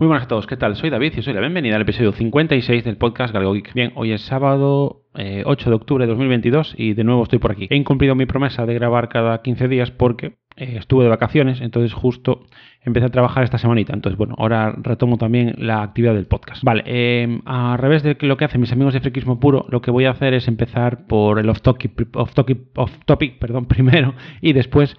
Muy buenas a todos, ¿qué tal? Soy David y os doy la bienvenida al episodio 56 del podcast Galgo Geek. Bien, hoy es sábado 8 eh, de octubre de 2022 y de nuevo estoy por aquí. He incumplido mi promesa de grabar cada 15 días porque eh, estuve de vacaciones, entonces justo empecé a trabajar esta semanita. Entonces, bueno, ahora retomo también la actividad del podcast. Vale, eh, a revés de lo que hacen mis amigos de Friquismo Puro, lo que voy a hacer es empezar por el off-topic, off -topic, off -topic, perdón, primero y después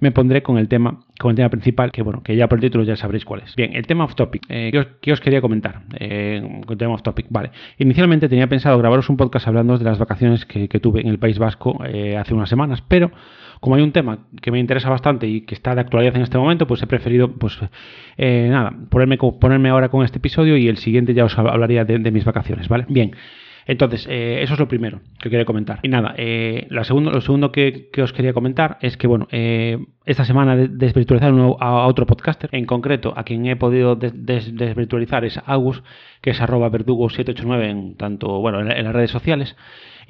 me pondré con el tema, con el tema principal, que bueno, que ya por el título ya sabréis cuál es. Bien, el tema off topic. Eh, ¿qué, os, quería comentar? Eh, el tema off topic. Vale. Inicialmente tenía pensado grabaros un podcast hablando de las vacaciones que, tuve en el País Vasco eh, hace unas semanas, pero como hay un tema que me interesa bastante y que está de actualidad en este momento, pues he preferido, pues eh, nada, ponerme, ponerme ahora con este episodio y el siguiente ya os hablaría de, de mis vacaciones, ¿vale? Bien. Entonces, eh, eso es lo primero que quería comentar. Y nada, eh, lo segundo, lo segundo que, os quería comentar es que, bueno, eh, esta semana desvirtualizar a otro podcaster, en concreto a quien he podido desvirtualizar es Agus, que es arroba verdugo789 en tanto, bueno, en las redes sociales.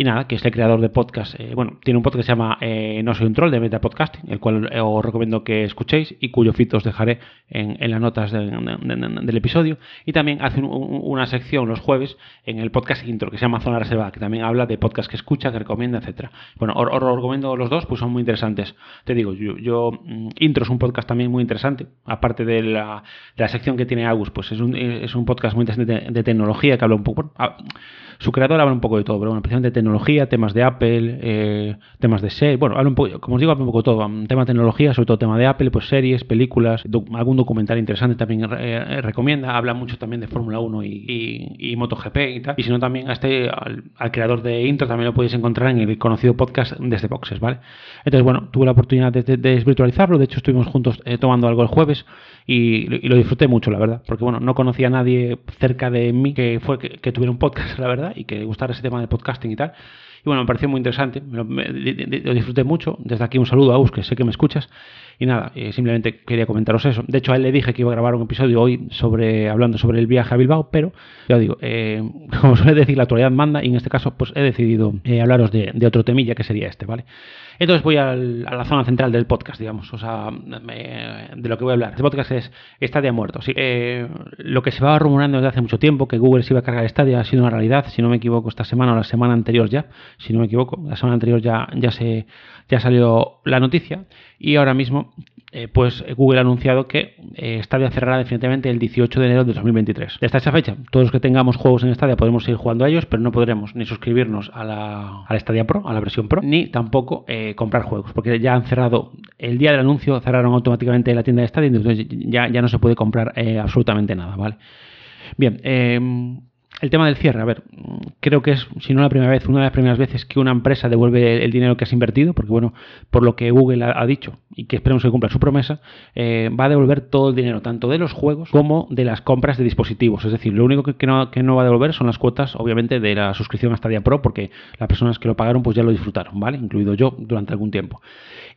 Y nada, que es el creador de podcast. Eh, bueno, tiene un podcast que se llama eh, No soy un troll de Metapodcasting, el cual eh, os recomiendo que escuchéis y cuyo fit os dejaré en, las notas del episodio. Y también hace una sección los jueves en el podcast intro que se llama Zona Reservada, que también habla de podcast que escucha, que recomienda, etcétera. Bueno, os, recomiendo los dos, pues son muy interesantes. Te digo, yo, intro es un podcast también muy interesante, aparte de la, sección que tiene Agus, pues es un, es un podcast muy interesante de, tecnología que habla un poco. su creador habla un poco de todo, pero bueno, especialmente de tecnología temas de Apple, eh, temas de series. Bueno, hablo un poco, como os digo, hablo un poco de todo. Un tema de tecnología, sobre todo tema de Apple, pues series, películas, algún documental interesante también eh, recomienda. Habla mucho también de Fórmula 1 y, y, MotoGP y tal. Y si no, también a este, al, creador de Intro también lo podéis encontrar en el conocido podcast desde Boxes, ¿vale? Entonces, bueno, tuve la oportunidad de, desvirtualizarlo. De hecho, estuvimos juntos eh, tomando algo el jueves y, lo disfruté mucho, la verdad. Porque, bueno, no conocía a nadie cerca de mí que, fue, que, tuviera un podcast, la verdad, y que gustara ese tema de podcasting y tal. Y bueno, me pareció muy interesante, lo, disfruté mucho. Desde aquí un saludo a Us, que sé que me escuchas. Y nada, eh, simplemente quería comentaros eso. De hecho, a él le dije que iba a grabar un episodio hoy sobre hablando sobre el viaje a Bilbao, pero ya digo, eh, como suele decir, la actualidad manda y en este caso pues he decidido eh, hablaros de, otro temilla que sería este, ¿vale? Entonces voy a la zona central del podcast, digamos, o sea, de lo que voy a hablar. Este podcast es Stadia muerto. Sí, lo que se va rumorando desde hace mucho tiempo, que Google se iba a cargar Stadia, ha sido una realidad, si no me equivoco, esta semana o la semana anterior ya, si no me equivoco, la semana anterior ya, ya, se, ya salió la noticia y ahora mismo eh, pues Google ha anunciado que eh, Stadia cerrará definitivamente el 18 de enero de 2023. Desde esa fecha, todos los que tengamos juegos en Stadia podemos seguir jugando a ellos, pero no podremos ni suscribirnos a la, a Stadia Pro, a la versión Pro, ni tampoco eh, comprar juegos, porque ya han cerrado, el día del anuncio cerraron automáticamente la tienda de Stadia, entonces ya, ya no se puede comprar absolutamente nada, ¿vale? Bien, el tema del cierre, a ver, creo que es, si no la primera vez, una de las primeras veces que una empresa devuelve el dinero que has invertido, porque bueno, por lo que Google ha, dicho y que esperemos que cumpla su promesa, eh, va a devolver todo el dinero, tanto de los juegos como de las compras de dispositivos. Es decir, lo único que, no, que no va a devolver son las cuotas, obviamente, de la suscripción a Stadia Pro, porque las personas que lo pagaron pues ya lo disfrutaron, ¿vale? Incluido yo durante algún tiempo.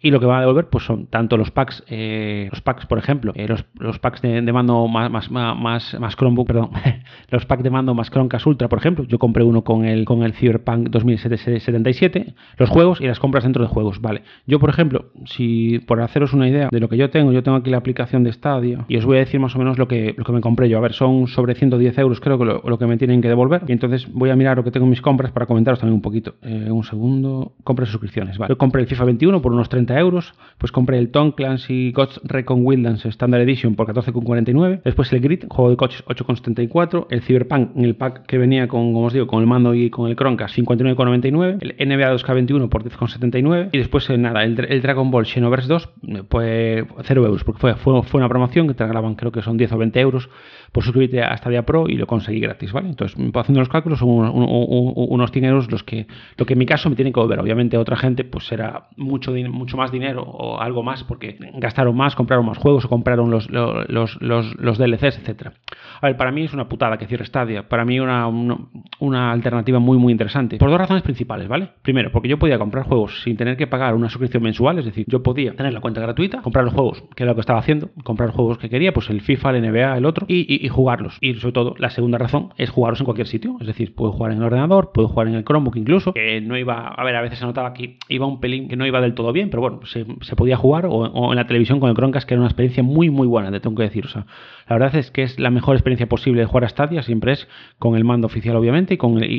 Y lo que va a devolver pues son tanto los packs, eh, los packs, por ejemplo, eh, los, los, packs de, mando más, más, más, más Chromebook, perdón, los packs de mando más Chromecast Ultra, por ejemplo. Yo compré uno con el, con el Cyberpunk 2077, los juegos y las compras dentro de juegos, ¿vale? Yo, por ejemplo, si por haceros una idea de lo que yo tengo, yo tengo aquí la aplicación de Stadia y os voy a decir más o menos lo que, me compré yo. A ver, son sobre 110 euros creo que lo, que me tienen que devolver. Y entonces voy a mirar lo que tengo en mis compras para comentaros también un poquito. Eh, un segundo. Compras suscripciones, ¿vale? Yo compré el FIFA 21 por unos 30 euros, pues compré el Tom Clancy Ghost Recon Wildlands Standard Edition por 14,49. Después el Grid, juego de coches 8,74. El Cyberpunk en el pack que venía con, como os digo, con el mando y con el Chromecast 59,99. El NBA 2K21 por 10,79. Y después, eh, nada, el, Dragon Ball Xenoverse 2, pues 0 euros, porque fue, fue, fue, una promoción que te regalaban, creo que son 10 o 20 euros por suscribirte a Stadia Pro y lo conseguí gratis, ¿vale? Entonces, haciendo los cálculos, son unos, dineros los que, lo que en mi caso me tienen que volver. Obviamente, otra gente, pues será mucho, mucho más dinero o algo más porque gastaron más, compraron más juegos o compraron los, los, los, los DLCs, etcétera. A ver, para mí es una putada que cierre Stadia. Para mí una, una, alternativa muy, muy interesante. Por dos razones principales, ¿vale? Primero, porque yo podía comprar juegos sin tener que pagar una suscripción mensual, es decir, yo podía tener la cuenta gratuita, comprar los juegos, que era lo que estaba haciendo, comprar los juegos que quería, pues el FIFA, el NBA, el otro, y, jugarlos. Y sobre todo, la segunda razón es jugarlos en cualquier sitio. Es decir, puedo jugar en el ordenador, puedo jugar en el Chromebook incluso, que no iba, a ver, a veces se notaba que iba un pelín que no iba del todo bien, pero bueno, se, podía jugar o, en la televisión con el Chromecast, que era una experiencia muy, muy buena, te tengo que decir. O sea, la verdad es que es la mejor experiencia posible de jugar a Stadia, siempre es con el mando oficial, obviamente, y con el,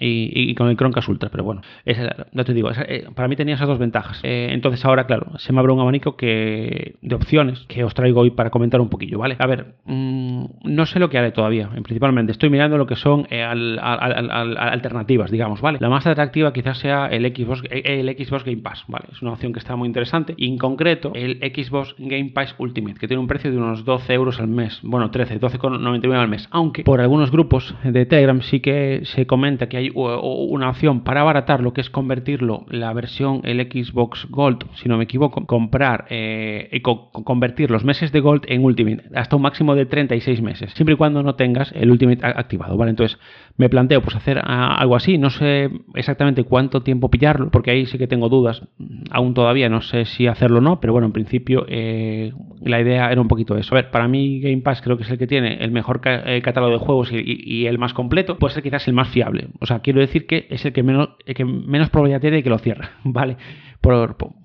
y, con el Chromecast Ultra. Pero bueno, ya te digo, eh, para mí tenía esas dos ventajas. Eh, entonces ahora, claro, se me abre un abanico que, de opciones que os traigo hoy para comentar un poquillo, ¿vale? A ver, mm, no sé lo que haré todavía, principalmente. Estoy mirando lo que son eh, alternativas, digamos, ¿vale? La más atractiva quizás sea el Xbox, el Xbox Game Pass, ¿vale? Es una opción que está muy interesante. Y en concreto, el Xbox Game Pass Ultimate, que tiene un precio de unos 12 euros al mes. Bueno, 13, 12,99 al mes. Aunque por algunos grupos de Telegram sí que se comenta que hay una opción para abaratarlo, que es convertirlo, la versión, el Xbox Gold, si no me equivoco, comprar eh, y convertir los meses de Gold en Ultimate hasta un máximo de 36 meses, siempre y cuando no tengas el Ultimate activado, ¿vale? Entonces me planteo pues hacer ah, algo así, no sé exactamente cuánto tiempo pillarlo, porque ahí sí que tengo dudas, aún todavía no sé si hacerlo o no, pero bueno, en principio eh, la idea era un poquito eso. A ver, para mí Game Pass creo que es el que tiene el mejor eh, catálogo de juegos y, el más completo, puede ser quizás el más fiable. O sea, quiero decir que es el que menos, el que menos probabilidad tiene de que lo cierre, ¿vale?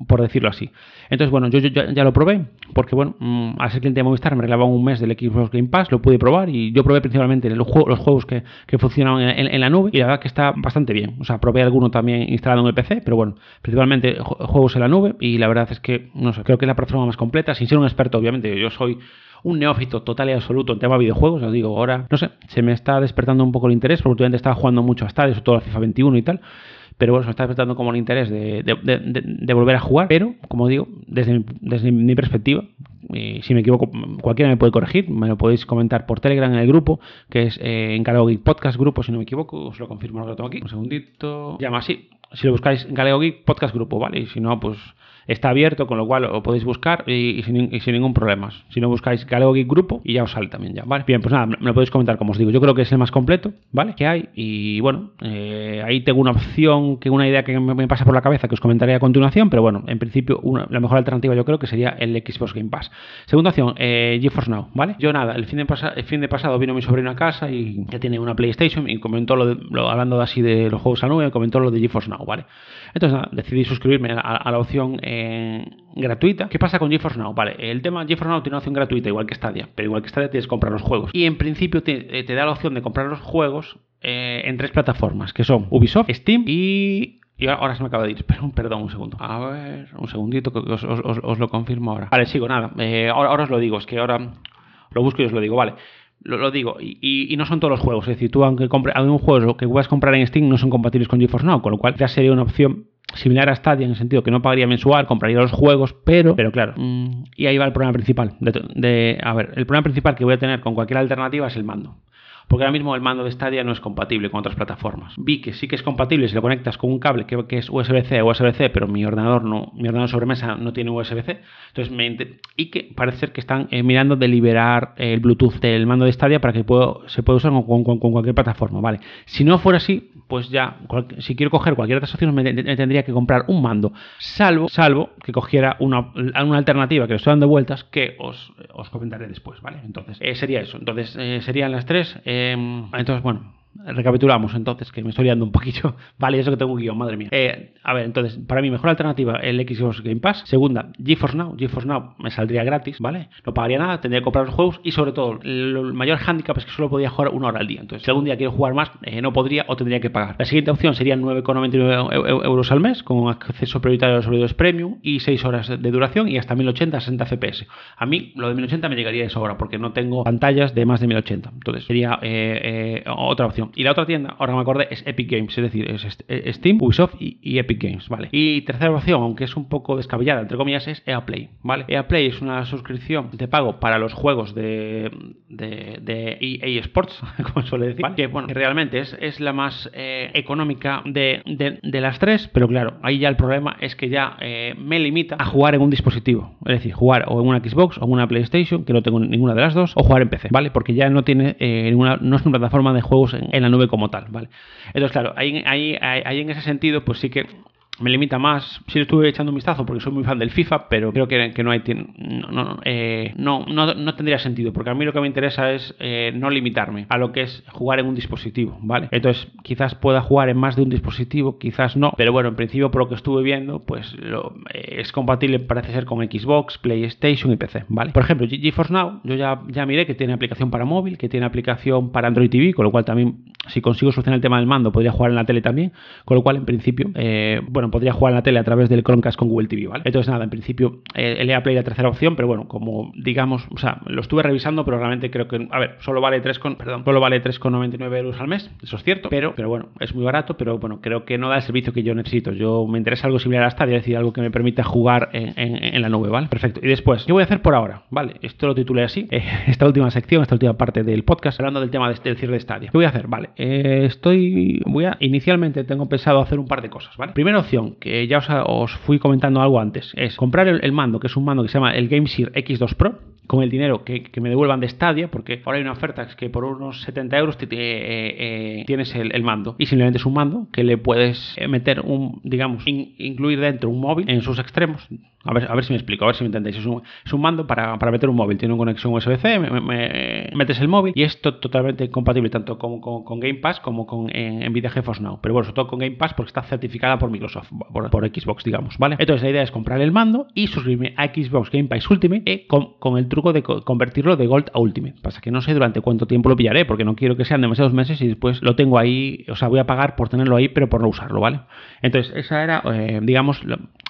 Por, decirlo así. Entonces, bueno, yo, ya lo probé, porque bueno, mm, al ser cliente de Movistar me regalaban un mes del Xbox Game Pass, lo pude probar y yo probé principalmente los, juegos, los juegos que, que funcionaban en, la nube y la verdad que está bastante bien. O sea, probé alguno también instalado en el PC, pero bueno, principalmente juegos en la nube y la verdad es que, no sé, creo que es la plataforma más completa, sin ser un experto, obviamente, yo soy un neófito total y absoluto en tema de videojuegos. Os digo, ahora, no sé, se me está despertando un poco el interés, porque últimamente estaba jugando mucho a Stadia, todo a FIFA 21 y tal pero bueno, se me está despertando como el interés de, volver a jugar, pero como digo, desde, desde mi perspectiva, y si me equivoco, cualquiera me puede corregir, me lo podéis comentar por Telegram en el grupo, que es eh, en Galego Geek Podcast Grupo, si no me equivoco, os lo confirmo lo tengo aquí, un segundito, llama así, si lo buscáis Galego Geek Podcast Grupo, ¿vale? Y si no, pues está abierto, con lo cual lo podéis buscar y, sin, ningún problema. Si no buscáis Galego Geek Grupo y ya os sale también ya, ¿vale? Bien, pues nada, me lo podéis comentar, como os digo. Yo creo que es el más completo, ¿vale? Que hay. Y bueno, eh, ahí tengo una opción, que una idea que me, pasa por la cabeza que os comentaré a continuación, pero bueno, en principio la mejor alternativa yo creo que sería el Xbox Game Pass. Segunda opción, eh, GeForce Now, ¿vale? Yo nada, el fin de, el fin de pasado vino mi sobrino a casa y ya tiene una PlayStation y comentó lo, de, hablando así de los juegos a nube, comentó lo de GeForce Now, ¿vale? Entonces nada, decidí suscribirme a, la opción eh, gratuita. ¿Qué pasa con GeForce Now? Vale, el tema GeForce Now tiene una opción gratuita, igual que Stadia, pero igual que Stadia tienes que comprar los juegos. Y en principio te, eh, da la opción de comprar los juegos eh, en tres plataformas, que son Ubisoft, Steam y y ahora se me acaba de ir, pero perdón, un segundo. A ver, un segundito que os, lo confirmo ahora. Vale, sigo, nada. ahora, os lo digo, es que ahora lo busco y os lo digo, vale. Lo, digo, y, no son todos los juegos. Es decir, tú aunque compres un juego que puedas comprar en Steam no son compatibles con GeForce Now, con lo cual ya sería una opción similar a Stadia en el sentido que no pagaría mensual, compraría los juegos, pero, pero claro, mm, y ahí va el problema principal. De, a ver, el problema principal que voy a tener con cualquier alternativa es el mando porque ahora mismo el mando de Stadia no es compatible con otras plataformas. Vi que sí que es compatible si lo conectas con un cable que, es USB-C o USB-C, pero mi ordenador no, mi ordenador sobremesa no tiene USB-C. Entonces me y que parece ser que están eh, mirando de liberar el Bluetooth del mando de Stadia para que puedo, se pueda usar con, cualquier plataforma, ¿vale? Si no fuera así, pues ya, si quiero coger cualquier otra opción me, tendría que comprar un mando, salvo, salvo que cogiera una, una alternativa que le estoy dando vueltas que os, os comentaré después, ¿vale? Entonces, eh, sería eso. Entonces, eh, serían las tres. Entonces, bueno, Recapitulamos entonces, que me estoy liando un poquito. Vale, eso que tengo un guion, madre mía. Eh, a ver, entonces, para mí, mejor alternativa el Xbox Game Pass. Segunda, GeForce Now. GeForce Now me saldría gratis, ¿vale? No pagaría nada, tendría que comprar los juegos y sobre todo, el mayor handicap es que solo podía jugar una hora al día. Entonces, si algún día quiero jugar más, eh, no podría o tendría que pagar. La siguiente opción sería 9,99 euros al mes con acceso prioritario a los servidores premium y 6 horas de duración y hasta 1080 60 FPS. A mí, lo de 1080 me llegaría de sobra porque no tengo pantallas de más de 1080. Entonces, sería eh, otra opción. Y la otra tienda, ahora me acordé, es Epic Games, es decir, es eh, Steam, Ubisoft y, Epic Games, ¿vale? Y tercera opción, aunque es un poco descabellada, entre comillas, es EA Play, ¿vale? EA Play es una suscripción de pago para los juegos de, de, EA Sports, como suele decir, que, bueno, realmente es, es la más eh, económica de, de, las tres, pero claro, ahí ya el problema es que ya eh, me limita a jugar en un dispositivo, es decir, jugar o en una Xbox o en una PlayStation, que no tengo ninguna de las dos, o jugar en PC, ¿vale? Porque ya no tiene ninguna, no es una plataforma de juegos en la nube como tal, ¿vale? Entonces, claro, ahí, ahí, ahí en ese sentido, pues sí que me limita más. Sí estuve echando un vistazo porque soy muy fan del FIFA, pero creo que, que no hay no, eh, no, no, no, tendría sentido, porque a mí lo que me interesa es eh, no limitarme a lo que es jugar en un dispositivo, ¿vale? Entonces, quizás pueda jugar en más de un dispositivo, quizás no, pero bueno, en principio por lo que estuve viendo, pues lo, eh, es compatible, parece ser con Xbox, PlayStation y PC, ¿vale? Por ejemplo, GeForce Now, yo ya, ya miré que tiene aplicación para móvil, que tiene aplicación para Android TV, con lo cual también, si consigo solucionar el tema del mando, podría jugar en la tele también, con lo cual en principio, bueno, podría jugar en la tele a través del Chromecast con Google TV, ¿vale? Entonces, nada, en principio, el EA Play la tercera opción, pero bueno, como digamos, o sea, lo estuve revisando, pero realmente creo que, a ver, solo vale 3 con, perdón, solo vale 3,99 euros al mes, eso es cierto, pero, pero bueno, es muy barato, pero bueno, creo que no da el servicio que yo necesito. Yo me interesa algo similar a Stadia, es decir, algo que me permita jugar en, en, la nube, ¿vale? Perfecto. Y después, ¿qué voy a hacer por ahora? Vale, esto lo titulé así, eh, esta última sección, esta última parte del podcast, hablando del tema del cierre de Stadia. ¿Qué voy a hacer? Vale, eh, estoy, voy a, inicialmente tengo pensado hacer un par de cosas, ¿vale? Primera opción, que ya os, os fui comentando algo antes, es comprar el, mando, que es un mando que se llama el GameSear X2 Pro, con el dinero que, me devuelvan de Stadia, porque ahora hay una oferta que por unos 70 euros eh, eh, tienes el, mando. Y simplemente es un mando que le puedes eh, meter un, digamos, incluir dentro un móvil en sus extremos, a ver, a ver si me explico, a ver si me entendéis. Es un, es un mando para, para, meter un móvil. Tiene una conexión USB-C, me, metes el móvil y es totalmente compatible tanto con, con, Game Pass como con Nvidia GeForce Now. Pero bueno, sobre todo con Game Pass porque está certificada por Microsoft, por, Xbox, digamos, ¿vale? Entonces la idea es comprar el mando y suscribirme a Xbox Game Pass Ultimate eh, con, con, el truco de convertirlo de Gold a Ultimate. Pasa que no sé durante cuánto tiempo lo pillaré porque no quiero que sean demasiados meses y después lo tengo ahí, o sea, voy a pagar por tenerlo ahí pero por no usarlo, ¿vale? Entonces esa era, eh, digamos,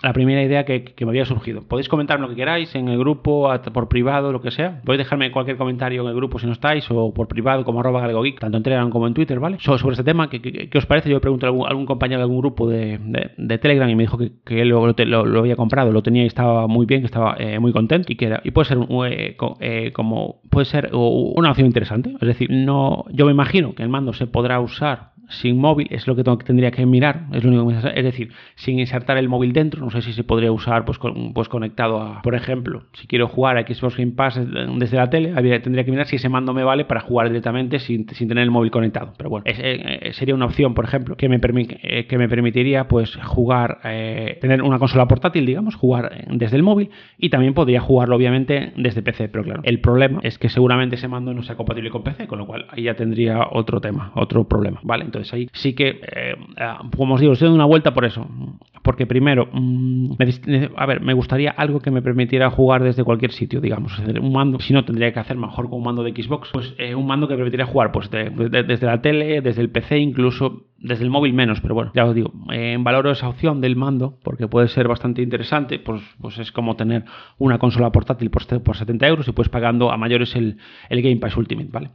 la primera idea que, me había surgido. Podéis comentar lo que queráis en el grupo, por privado, lo que sea. Podéis dejarme cualquier comentario en el grupo si no estáis, o por privado como arroba galgogeek, tanto en Telegram como en Twitter, ¿vale? sobre este tema, ¿qué, os parece? Yo pregunté a algún, compañero de algún grupo de, Telegram y me dijo que, él lo, lo, había comprado, lo tenía y estaba muy bien, que estaba eh, muy contento y que era, y puede ser eh, eh, como puede ser una opción interesante. Es decir, no, yo me imagino que el mando se podrá usar sin móvil, es lo que, tengo, tendría que mirar, es lo único que me Es decir, sin insertar el móvil dentro, no sé si se podría usar pues, pues conectado a, por ejemplo, si quiero jugar a Xbox Game Pass desde la tele, tendría que mirar si ese mando me vale para jugar directamente sin, tener el móvil conectado. Pero bueno, eh, eh, sería una opción, por ejemplo, que me, eh, que me permitiría pues jugar, tener una consola portátil, digamos, jugar desde el móvil y también podría jugarlo obviamente desde PC, pero claro, el problema es que seguramente ese mando no sea compatible con PC, con lo cual ahí ya tendría otro tema, otro problema, ¿vale? Entonces ahí sí que, eh, eh, como os digo, estoy dando una vuelta por eso. Porque primero, mm, a ver, me gustaría algo que me permitiera jugar desde cualquier sitio, digamos. Un mando, si no, tendría que hacer mejor con un mando de Xbox. Pues eh, un mando que me permitiría jugar pues desde la tele, desde el PC, incluso desde el móvil menos. Pero bueno, ya os digo, valoro esa opción del mando porque puede ser bastante interesante. Pues, pues es como tener una consola portátil por, por 70 euros y pues pagando a mayores el Game Pass Ultimate, ¿vale?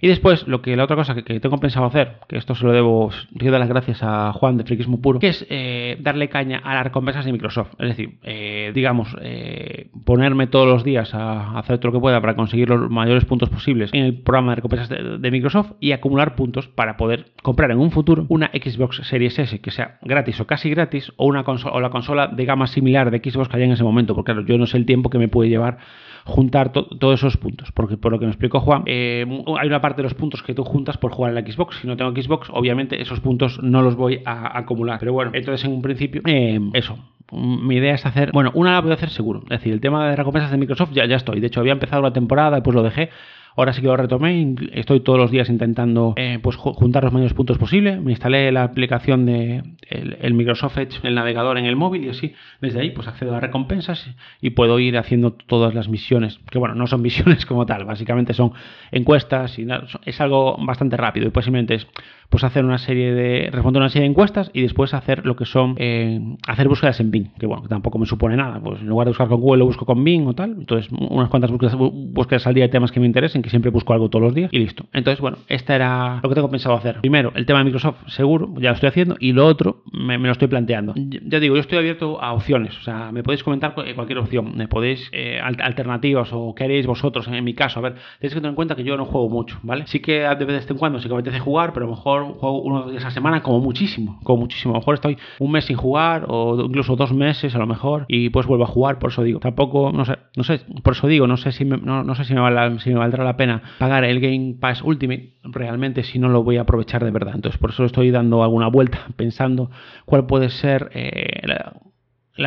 Y después, lo que la otra cosa que, tengo pensado hacer, que esto se lo debo, río de las gracias a Juan de Friquismo Puro, que es eh, darle caña a las recompensas de Microsoft. Es decir, eh, digamos, eh, ponerme todos los días a hacer todo lo que pueda para conseguir los mayores puntos posibles en el programa de recompensas de, Microsoft y acumular puntos para poder comprar en un futuro una Xbox Series S que sea gratis o casi gratis o, una consola, o la consola de gama similar de Xbox que haya en ese momento. Porque claro, yo no sé el tiempo que me puede llevar juntar todos esos puntos. Porque por lo que me explicó Juan, eh, hay una parte de los puntos que tú juntas por jugar en la Xbox. Si no tengo Xbox, obviamente esos puntos no los voy a acumular. Pero bueno, entonces en un principio, eh, eso. Mi idea es hacer, bueno, una la voy a hacer seguro. Es decir, el tema de recompensas de Microsoft ya, ya estoy. De hecho, había empezado la temporada y pues lo dejé. Ahora sí que lo retomé, estoy todos los días intentando eh, pues juntar los mayores puntos posibles. Me instalé la aplicación de el, Microsoft Edge, el navegador en el móvil y así desde ahí pues accedo a recompensas y puedo ir haciendo todas las misiones, que bueno, no son misiones como tal, básicamente son encuestas y es algo bastante rápido y simplemente es pues hacer una serie de responder una serie de encuestas y después hacer lo que son eh, hacer búsquedas en Bing que bueno tampoco me supone nada pues en lugar de buscar con Google lo busco con Bing o tal. Entonces unas cuantas búsquedas, búsquedas al día de temas que me interesen que siempre busco algo todos los días y listo. Entonces bueno esta era lo que tengo pensado hacer. Primero el tema de Microsoft seguro ya lo estoy haciendo y lo otro me, lo estoy planteando. Ya digo yo estoy abierto a opciones o sea me podéis comentar cualquier opción me podéis eh, alternativas o queréis vosotros en mi caso. A ver tenéis que tener en cuenta que yo no juego mucho vale sí que de vez en cuando sí que me apetece jugar pero a lo mejor juego uno días a la semana, como muchísimo, como muchísimo. A lo mejor estoy un mes sin jugar o incluso dos meses a lo mejor y pues vuelvo a jugar, por eso digo. Tampoco, no sé, no sé, por eso digo, no sé si me, no, sé si me, si me valdrá la pena pagar el Game Pass Ultimate realmente si no lo voy a aprovechar de verdad. Entonces por eso estoy dando alguna vuelta pensando cuál puede ser eh,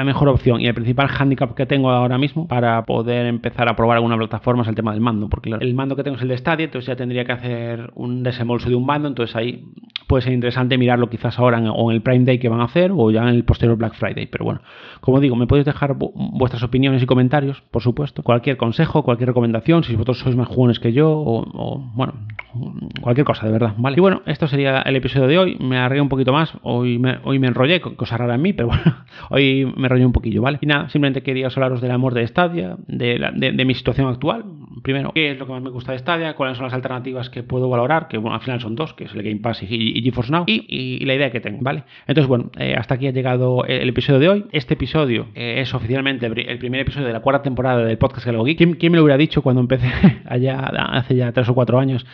mejor opción y el principal handicap que tengo ahora mismo para poder empezar a probar alguna plataforma es el tema del mando, porque el mando que tengo es el de Stadia, entonces ya tendría que hacer un desembolso de un mando, entonces ahí puede ser interesante mirarlo quizás ahora en, o en el Prime Day que van a hacer o ya en el posterior Black Friday, pero bueno, como digo, me podéis dejar vuestras opiniones y comentarios, por supuesto, cualquier consejo, cualquier recomendación, si vosotros sois más jóvenes que yo o, bueno, cualquier cosa, de verdad, ¿vale? Y bueno, esto sería el episodio de hoy, me arreglé un poquito más, hoy me, hoy me enrollé, cosa rara en mí, pero bueno, hoy me rollo un poquillo, ¿vale? Y nada, simplemente quería hablaros del amor de Stadia, de, mi situación actual. Primero, qué es lo que más me gusta de Stadia, cuáles son las alternativas que puedo valorar, que bueno, al final son dos, que es el Game Pass y, GeForce Now, y, la idea que tengo, ¿vale? Entonces, bueno, eh, hasta aquí ha llegado el, episodio de hoy. Este episodio eh, es oficialmente el, primer episodio de la cuarta temporada del podcast Galgo Geek. ¿Quién, ¿Quién, me lo hubiera dicho cuando empecé allá hace ya tres o cuatro años?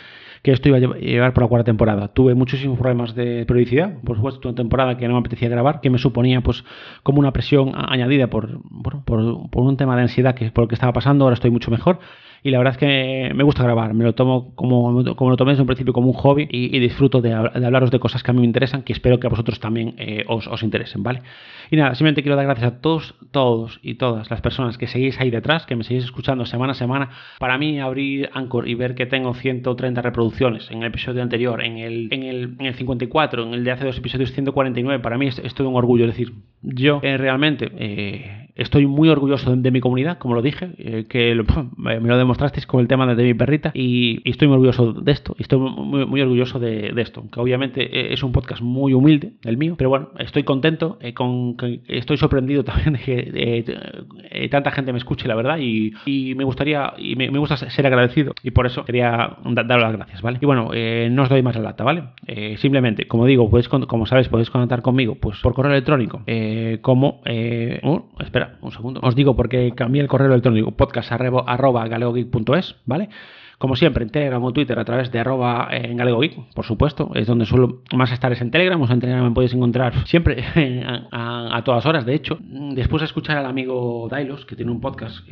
Que esto iba a llevar por la cuarta temporada. Tuve muchísimos problemas de periodicidad, por supuesto, una temporada que no me apetecía grabar, que me suponía pues como una presión añadida por, por, un tema de ansiedad que por lo que estaba pasando, ahora estoy mucho mejor y la verdad es que me gusta grabar, me lo tomo como, como lo tomé desde un principio como un hobby y, disfruto de, hablaros de cosas que a mí me interesan, que espero que a vosotros también eh, os, interesen, ¿vale? Y nada, simplemente quiero dar gracias a todos, todos y todas las personas que seguís ahí detrás, que me seguís escuchando semana a semana. Para mí abrir Anchor y ver que tengo 130 reproducciones en el episodio anterior, en el, en el, en el 54, en el de hace dos episodios 149, para mí es, es todo un orgullo. Es decir, yo eh, realmente eh, estoy muy orgulloso de, mi comunidad, como lo dije, eh, que me lo demostrasteis con el tema de, mi perrita y, estoy muy orgulloso de esto, estoy muy, muy orgulloso de, esto, que obviamente es un podcast muy humilde, el mío, pero bueno, estoy contento, con, estoy sorprendido también de que tanta gente me escuche, la verdad, y, me gustaría, y me, gusta ser agradecido, y por eso quería daros las gracias, ¿vale? Y bueno, no os doy más la lata, ¿vale? simplemente, como digo, podéis, como sabéis, podéis contactar conmigo, pues por correo electrónico, como, espera, un segundo. Os digo porque cambié el correo electrónico podcast arroba galeogeek.es, ¿vale? Como siempre, en Telegram o Twitter a través de arroba en Galego Geek, por supuesto, es donde suelo más estar es en Telegram, o en Telegram me podéis encontrar siempre a, todas horas, de hecho. Después de escuchar al amigo Dailos, que tiene un podcast,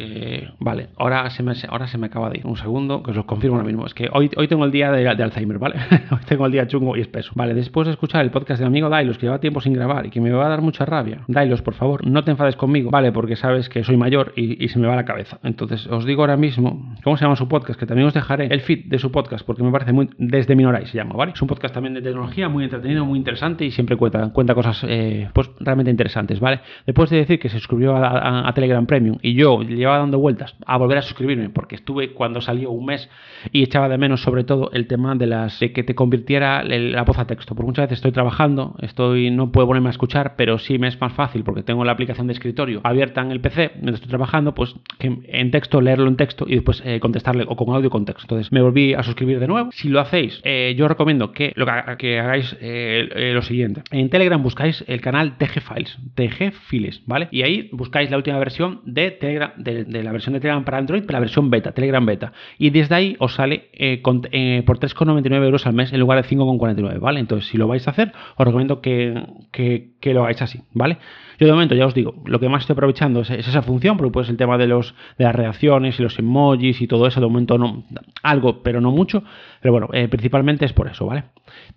vale, ahora se, me, ahora se me acaba de ir, un segundo, que os lo confirmo ahora mismo, es que hoy, hoy tengo el día de, Alzheimer, ¿vale? hoy tengo el día chungo y espeso. Vale, después de escuchar el podcast del amigo Dailos, que lleva tiempo sin grabar y que me va a dar mucha rabia, Dailos, por favor, no te enfades conmigo, ¿vale? Porque sabes que soy mayor y, y se me va la cabeza. Entonces, os digo ahora mismo, ¿cómo se llama su podcast? Que también os dejaré el feed de su podcast porque me parece muy desde Minoray se llama, ¿vale? Es un podcast también de tecnología muy entretenido, muy interesante y siempre cuenta, cuenta cosas eh, pues realmente interesantes, ¿vale? Después de decir que se suscribió a, Telegram Premium y yo llevaba dando vueltas a volver a suscribirme porque estuve cuando salió un mes y echaba de menos sobre todo el tema de las de que te convirtiera la voz a texto, porque muchas veces estoy trabajando, estoy no puedo ponerme a escuchar, pero sí me es más fácil porque tengo la aplicación de escritorio abierta en el PC mientras estoy trabajando, pues que en texto leerlo en texto y después eh, contestarle o con audio con Entonces me volví a suscribir de nuevo. Si lo hacéis, eh, yo recomiendo que, lo que, hagáis eh, eh, lo siguiente. En Telegram buscáis el canal TG Files, TG Files, ¿vale? Y ahí buscáis la última versión de Telegram, de, la versión de Telegram para Android, la versión beta, Telegram beta. Y desde ahí os sale por 3,99 euros al mes en lugar de 5,49, ¿vale? Entonces, si lo vais a hacer, os recomiendo que, que lo hagáis así, ¿vale? Yo de momento ya os digo, lo que más estoy aprovechando es, esa función, porque pues el tema de los de las reacciones y los emojis y todo eso, de momento no algo, pero no mucho. Pero bueno, eh, principalmente es por eso, ¿vale?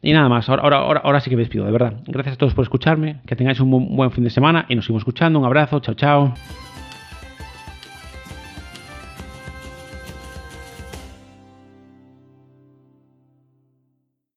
Y nada más, ahora, ahora, ahora, sí que me despido, de verdad. Gracias a todos por escucharme, que tengáis un buen fin de semana y nos seguimos escuchando. Un abrazo, chao, chao.